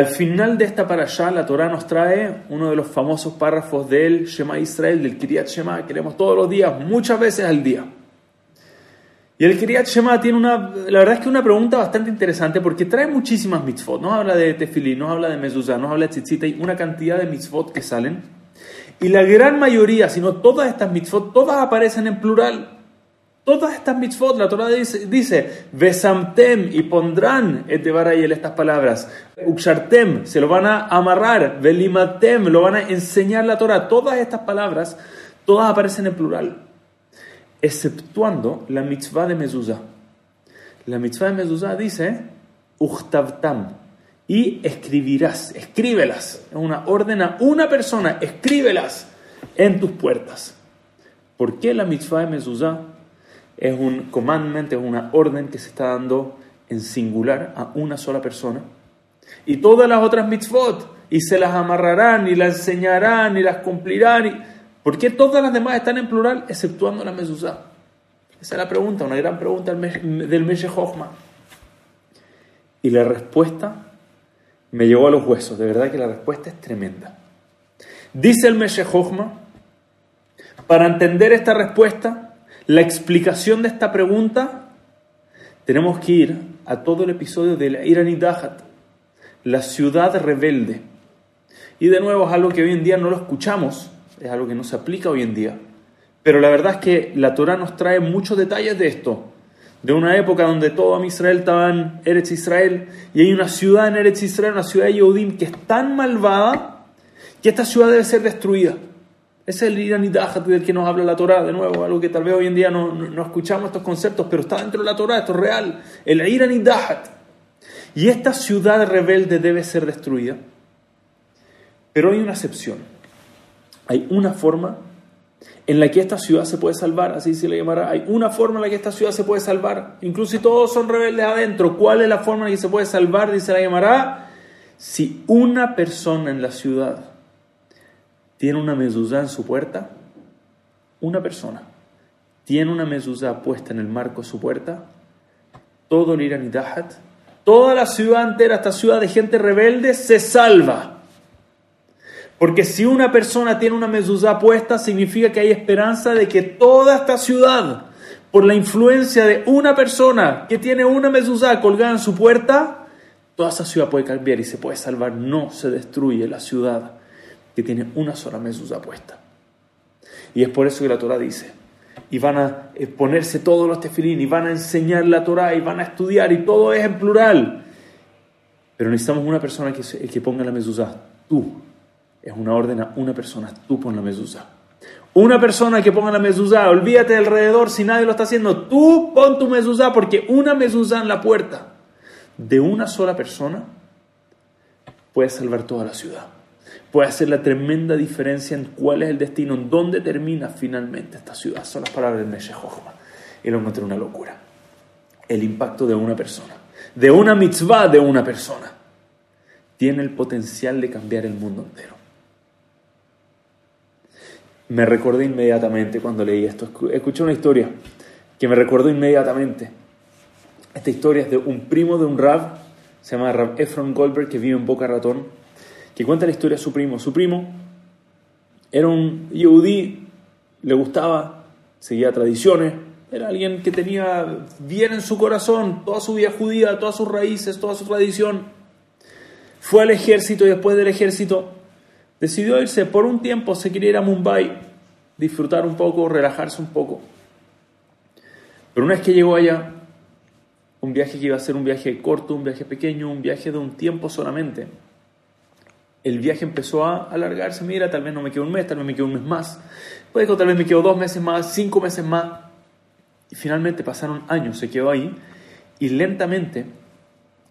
Al final de esta parashá, la Torah nos trae uno de los famosos párrafos del Shema Israel, del Kiryat Shema, que leemos todos los días, muchas veces al día. Y el Kiryat Shema tiene una, la verdad es que una pregunta bastante interesante porque trae muchísimas mitzvot. Nos habla de tefilí, nos habla de mezuzá, nos habla de tzitzita y una cantidad de mitzvot que salen. Y la gran mayoría, si no todas estas mitzvot, todas aparecen en plural. Todas estas mitzvot, la Torah dice, Besamtem y pondrán Etebarayel estas palabras. Ukshartem, se lo van a amarrar. Velimatem, lo van a enseñar la Torah. Todas estas palabras, todas aparecen en plural. Exceptuando la mitzvah de mezuzah. La mitzvah de mezuzah dice Uchtavtam. Y escribirás, escríbelas. Es una orden a una persona, escríbelas en tus puertas. ¿Por qué la mitzvah de mezuzah? Es un commandment, es una orden que se está dando en singular a una sola persona. Y todas las otras mitzvot, y se las amarrarán, y las enseñarán, y las cumplirán. Y... ¿Por qué todas las demás están en plural, exceptuando la mezuzá? Esa es la pregunta, una gran pregunta del Meshe Hochma. Y la respuesta me llegó a los huesos, de verdad que la respuesta es tremenda. Dice el Meshe Hochma, para entender esta respuesta, la explicación de esta pregunta, tenemos que ir a todo el episodio de la Iranidahat, la ciudad rebelde. Y de nuevo es algo que hoy en día no lo escuchamos, es algo que no se aplica hoy en día. Pero la verdad es que la Torah nos trae muchos detalles de esto. De una época donde todo Israel estaba en Eretz Israel y hay una ciudad en Eretz Israel, una ciudad de Yehudim que es tan malvada que esta ciudad debe ser destruida. Ese es el Iranidahat del que nos habla la Torah, de nuevo, algo que tal vez hoy en día no, no, escuchamos estos conceptos, pero está dentro de la Torah, esto es real. El Iranidahat. Y esta ciudad rebelde debe ser destruida. Pero hay una excepción. Hay una forma en la que esta ciudad se puede salvar, así se le llamará. Hay una forma en la que esta ciudad se puede salvar, incluso si todos son rebeldes adentro. ¿Cuál es la forma en la que se puede salvar? Dice la llamará. Si una persona en la ciudad tiene una mezuzá en su puerta, una persona tiene una mezuzá puesta en el marco de su puerta, todo el Irán y Dahat, toda la ciudad entera, esta ciudad de gente rebelde, se salva. Porque si una persona tiene una mezuzá puesta, significa que hay esperanza de que toda esta ciudad, por la influencia de una persona que tiene una mezuzá colgada en su puerta, toda esa ciudad puede cambiar y se puede salvar. No se destruye la ciudad que tiene una sola mezuzá puesta. Y es por eso que la Torah dice, y van a ponerse todos los tefilín, y van a enseñar la Torah, y van a estudiar, y todo es en plural. Pero necesitamos una persona que, que ponga la mezuzá. Tú. Es una orden a una persona. Tú pon la mezuzá. Una persona que ponga la mezuzá. Olvídate de alrededor si nadie lo está haciendo. Tú pon tu mezuzá porque una mezuzá en la puerta de una sola persona puede salvar toda la ciudad puede hacer la tremenda diferencia en cuál es el destino, en dónde termina finalmente esta ciudad. Son las palabras del Meshe Y lo encontré una locura. El impacto de una persona, de una mitzvah de una persona, tiene el potencial de cambiar el mundo entero. Me recordé inmediatamente cuando leí esto. Escuché una historia que me recordó inmediatamente. Esta historia es de un primo de un Rab, se llama Rab Efron Goldberg, que vive en Boca Ratón que cuenta la historia de su primo. Su primo era un yehudí, le gustaba, seguía tradiciones, era alguien que tenía bien en su corazón toda su vida judía, todas sus raíces, toda su tradición. Fue al ejército y después del ejército decidió irse por un tiempo, se quería ir a Mumbai, disfrutar un poco, relajarse un poco. Pero una vez que llegó allá, un viaje que iba a ser un viaje corto, un viaje pequeño, un viaje de un tiempo solamente, el viaje empezó a alargarse, mira, tal vez no me quedo un mes, tal vez me quedo un mes más, puede que tal vez me quedo dos meses más, cinco meses más, y finalmente pasaron años, se quedó ahí, y lentamente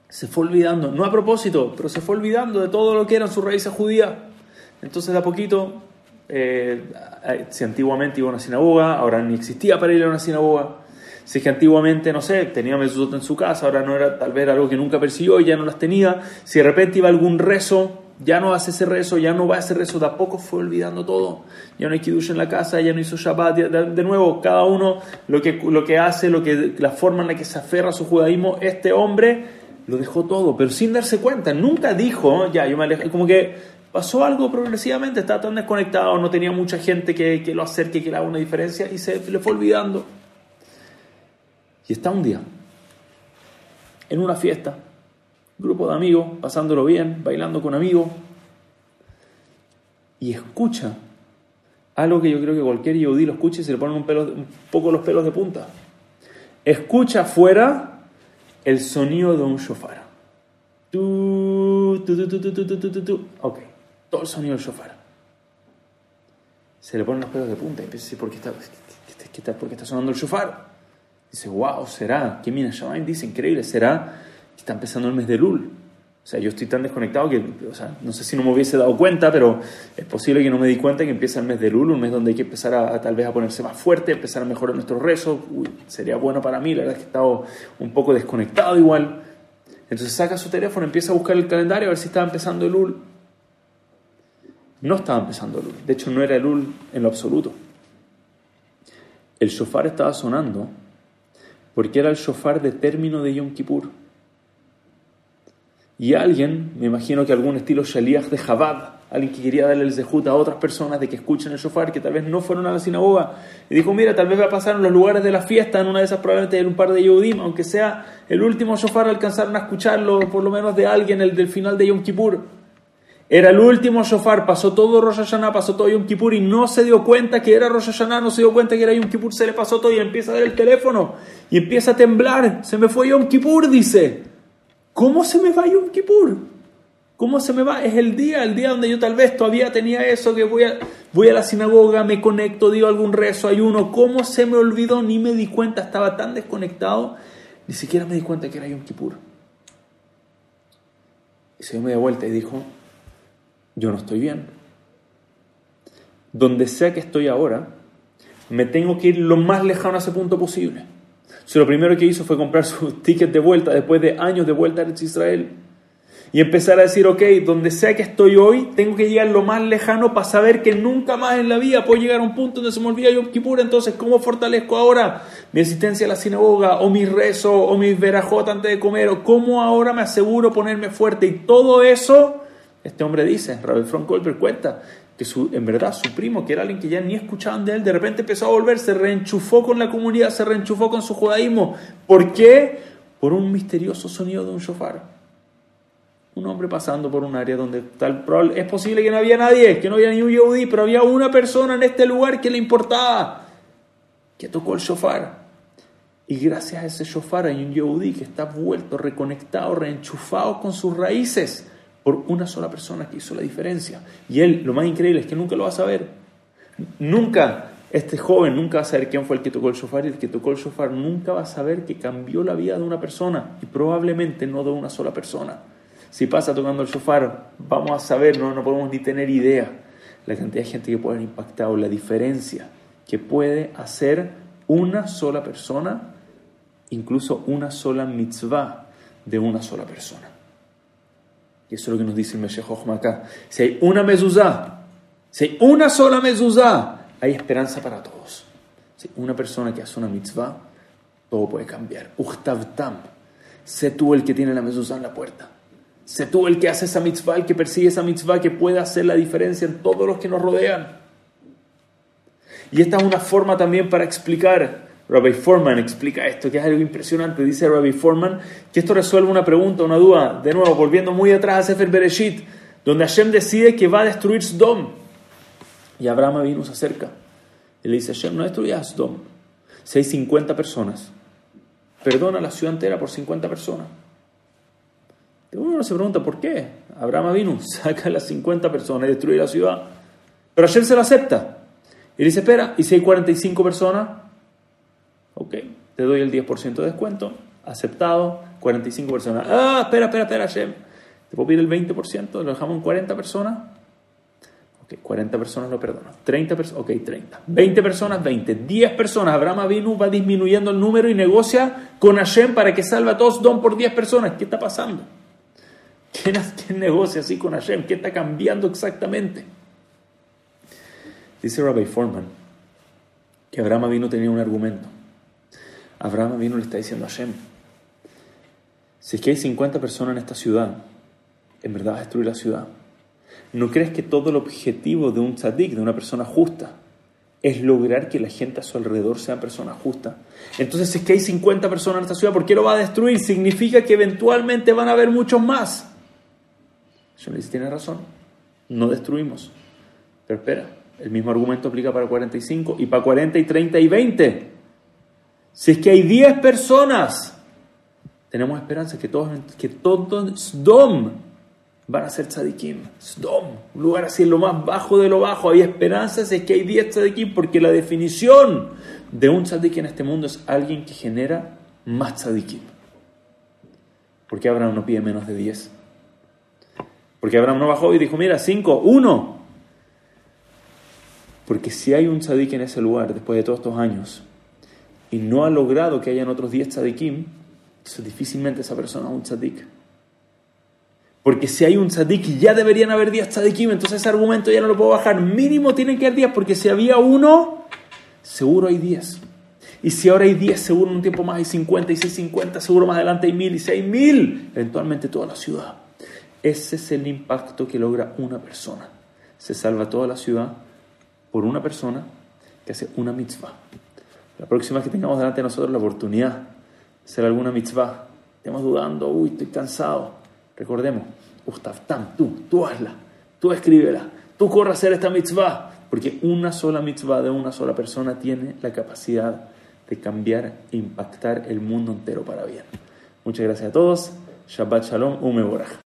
se fue olvidando, no a propósito, pero se fue olvidando de todo lo que eran sus raíces judías. Entonces de a poquito, eh, si antiguamente iba a una sinagoga, ahora ni existía para ir a una sinagoga, si es que antiguamente, no sé, tenía mesuzot en su casa, ahora no era tal vez algo que nunca persiguió y ya no las tenía, si de repente iba algún rezo ya no hace ese rezo, ya no va a ese rezo, de poco fue olvidando todo. Ya no hay Kiddush en la casa, ya no hizo Shabbat. De, nuevo, cada uno lo que, lo que hace, lo que, la forma en la que se aferra a su judaísmo, este hombre lo dejó todo, pero sin darse cuenta. Nunca dijo, ya, yo me alejé, como que pasó algo progresivamente, estaba tan desconectado, no tenía mucha gente que, que lo acerque, que le haga una diferencia, y se le fue olvidando. Y está un día, en una fiesta, grupo de amigos, pasándolo bien, bailando con amigos, y escucha algo que yo creo que cualquier yodí lo escuche y se le ponen un, pelo, un poco los pelos de punta. Escucha afuera el sonido de un shofar. Tu, tu, tu, ok, todo el sonido del shofar. Se le ponen los pelos de punta y piensa, ¿sí? ¿por está, qué, está, por qué está sonando el shofar? Dice, wow, será, qué Mina Shamaim dice, increíble, será está empezando el mes de Lul. O sea, yo estoy tan desconectado que, o sea, no sé si no me hubiese dado cuenta, pero es posible que no me di cuenta que empieza el mes de Lul, un mes donde hay que empezar a, tal vez a ponerse más fuerte, empezar a mejorar nuestros rezos. sería bueno para mí, la verdad es que he estado un poco desconectado igual. Entonces saca su teléfono, empieza a buscar el calendario a ver si estaba empezando el Lul. No estaba empezando el Lul, de hecho no era el Lul en lo absoluto. El shofar estaba sonando porque era el shofar de término de Yom Kippur. Y alguien, me imagino que algún estilo Shaliach de Jabad, alguien que quería darle el zehut a otras personas de que escuchen el shofar, que tal vez no fueron a la sinagoga, y dijo, mira, tal vez va a pasar en los lugares de la fiesta, en una de esas probablemente hay un par de Yehudim, aunque sea el último shofar, alcanzaron a escucharlo, por lo menos de alguien, el del final de Yom Kippur. Era el último shofar, pasó todo Rosh Hashanah, pasó todo Yom Kippur y no se dio cuenta que era Rosh Hashanah, no se dio cuenta que era Yom Kippur, se le pasó todo y empieza a ver el teléfono y empieza a temblar. Se me fue Yom Kippur, dice. ¿Cómo se me va Yom Kippur? ¿Cómo se me va? Es el día, el día donde yo tal vez todavía tenía eso, que voy a, voy a la sinagoga, me conecto, digo algún rezo, ayuno. ¿Cómo se me olvidó? Ni me di cuenta, estaba tan desconectado, ni siquiera me di cuenta que era Yom Kippur. Y se me dio vuelta y dijo, yo no estoy bien. Donde sea que estoy ahora, me tengo que ir lo más lejano a ese punto posible lo primero que hizo fue comprar su ticket de vuelta después de años de vuelta a Israel. Y empezar a decir, ok, donde sea que estoy hoy, tengo que llegar lo más lejano para saber que nunca más en la vida puedo llegar a un punto donde se me olvida Yom Kippur. Entonces, ¿cómo fortalezco ahora mi asistencia a la sinagoga, o mi rezo, o mi verajot antes de comer, o cómo ahora me aseguro ponerme fuerte? Y todo eso, este hombre dice, Rabel Frank Goldberg cuenta, que su, en verdad su primo, que era alguien que ya ni escuchaban de él, de repente empezó a volver, se reenchufó con la comunidad, se reenchufó con su judaísmo. ¿Por qué? Por un misterioso sonido de un shofar. Un hombre pasando por un área donde tal es posible que no había nadie, que no había ni un yehudí, pero había una persona en este lugar que le importaba, que tocó el shofar. Y gracias a ese shofar hay un yehudí que está vuelto, reconectado, reenchufado con sus raíces por una sola persona que hizo la diferencia. Y él, lo más increíble es que nunca lo va a saber. Nunca, este joven nunca va a saber quién fue el que tocó el shofar y el que tocó el shofar nunca va a saber que cambió la vida de una persona y probablemente no de una sola persona. Si pasa tocando el shofar, vamos a saber, no, no podemos ni tener idea la cantidad de gente que puede haber impactado, la diferencia que puede hacer una sola persona, incluso una sola mitzvah de una sola persona. Y eso es lo que nos dice el Meshech acá. Si hay una mezuzá, si hay una sola mezuzá, hay esperanza para todos. Si una persona que hace una mitzvah, todo puede cambiar. Uchtavtam. Sé tú el que tiene la mezuzá en la puerta. Sé tú el que hace esa mitzvah, el que persigue esa mitzvah, que puede hacer la diferencia en todos los que nos rodean. Y esta es una forma también para explicar Rabbi Foreman explica esto, que es algo impresionante. Dice Rabbi Foreman que esto resuelve una pregunta, una duda. De nuevo, volviendo muy atrás a Sefer Bereshit, donde Hashem decide que va a destruir Sdom. Y Abraham vino se acerca. Y le dice, Hashem, no destruyas Sdom. Si hay 50 personas, perdona la ciudad entera por 50 personas. Y uno se pregunta, ¿por qué? Abraham vino, saca a las 50 personas y destruye la ciudad. Pero Hashem se lo acepta. Y dice, espera, ¿y si hay 45 personas? Ok, te doy el 10% de descuento, aceptado, 45 personas. Ah, espera, espera, espera, Shem. ¿Te puedo pedir el 20%? ¿Lo dejamos en 40 personas? Ok, 40 personas lo perdono. 30 personas, ok, 30. 20 personas, 20. 10 personas. Abraham Avinu va disminuyendo el número y negocia con Hashem para que salve a todos don por 10 personas. ¿Qué está pasando? ¿Quién, ¿Quién negocia así con Hashem? ¿Qué está cambiando exactamente? Dice Rabbi Foreman que Abraham Avinu tenía un argumento. Abraham vino y le está diciendo a Hashem, Si es que hay 50 personas en esta ciudad, en verdad va a destruir la ciudad. ¿No crees que todo el objetivo de un tzadik, de una persona justa, es lograr que la gente a su alrededor sea personas justas? Entonces, si es que hay 50 personas en esta ciudad, ¿por qué lo va a destruir? Significa que eventualmente van a haber muchos más. Yo le dice, tiene razón, no destruimos. Pero espera, el mismo argumento aplica para 45 y para 40 y 30 y 20. Si es que hay 10 personas, tenemos esperanza que todos, que todos Sdom van a ser tzadikim. Sdom, un lugar así en lo más bajo de lo bajo. Hay esperanzas, es que hay 10 tzadikim, porque la definición de un tzadik en este mundo es alguien que genera más tzadikim. ¿Por qué Abraham no pide menos de 10? Porque Abraham no bajó y dijo, mira, 5, 1. Porque si hay un tzadik en ese lugar después de todos estos años y no ha logrado que hayan otros 10 tzadikim, entonces difícilmente esa persona es un tzadik. Porque si hay un tzadik ya deberían haber 10 tzadikim, entonces ese argumento ya no lo puedo bajar. Mínimo tienen que haber 10, porque si había uno, seguro hay 10. Y si ahora hay 10, seguro en un tiempo más hay 50, y si hay 50, seguro más adelante hay 1000, y si hay 1000, eventualmente toda la ciudad. Ese es el impacto que logra una persona. Se salva toda la ciudad por una persona que hace una mitzvah. La próxima vez que tengamos delante de nosotros la oportunidad de hacer alguna mitzvah, estemos dudando, uy, estoy cansado. Recordemos, Ustaftam, tú, tú hazla, tú escríbela, tú corre a hacer esta mitzvah, porque una sola mitzvah de una sola persona tiene la capacidad de cambiar e impactar el mundo entero para bien. Muchas gracias a todos. Shabbat Shalom, Umeborach.